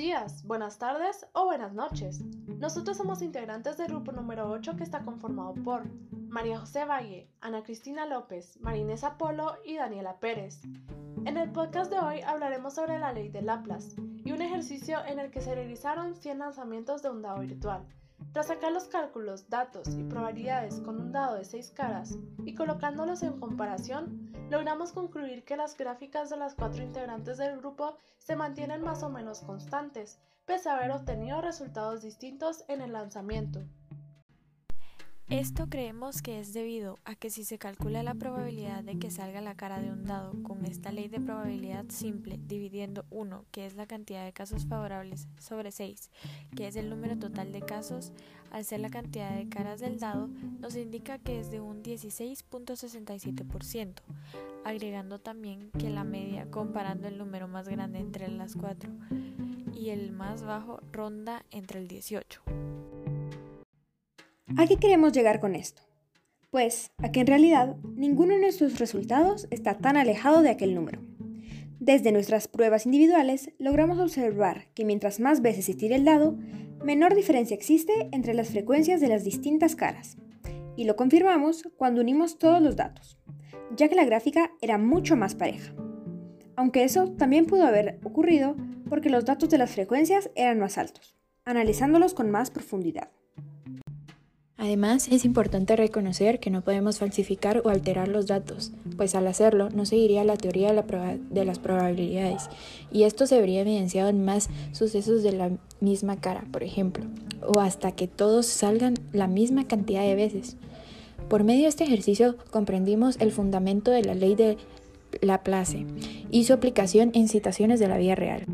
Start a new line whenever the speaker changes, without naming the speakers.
días, buenas tardes o buenas noches. Nosotros somos integrantes del grupo número 8 que está conformado por María José Valle, Ana Cristina López, Marinesa Polo y Daniela Pérez. En el podcast de hoy hablaremos sobre la ley de Laplace y un ejercicio en el que se realizaron 100 lanzamientos de un dado virtual. Tras sacar los cálculos, datos y probabilidades con un dado de 6 caras y colocándolos en comparación, logramos concluir que las gráficas de las cuatro integrantes del grupo se mantienen más o menos constantes, pese a haber obtenido resultados distintos en el lanzamiento.
Esto creemos que es debido a que si se calcula la probabilidad de que salga la cara de un dado con esta ley de probabilidad simple dividiendo 1, que es la cantidad de casos favorables, sobre 6, que es el número total de casos, al ser la cantidad de caras del dado, nos indica que es de un 16.67%, agregando también que la media comparando el número más grande entre las 4 y el más bajo ronda entre el 18.
¿A qué queremos llegar con esto? Pues a que en realidad ninguno de nuestros resultados está tan alejado de aquel número. Desde nuestras pruebas individuales logramos observar que mientras más veces se tire el dado, menor diferencia existe entre las frecuencias de las distintas caras. Y lo confirmamos cuando unimos todos los datos, ya que la gráfica era mucho más pareja. Aunque eso también pudo haber ocurrido porque los datos de las frecuencias eran más altos, analizándolos con más profundidad.
Además, es importante reconocer que no podemos falsificar o alterar los datos, pues al hacerlo no seguiría la teoría de, las probabilidades, y esto se vería evidenciado en más sucesos de la misma cara, por ejemplo, o hasta que todos salgan la misma cantidad de veces. Por medio de este ejercicio comprendimos el fundamento de la ley de Laplace y su aplicación en situaciones de la vida real.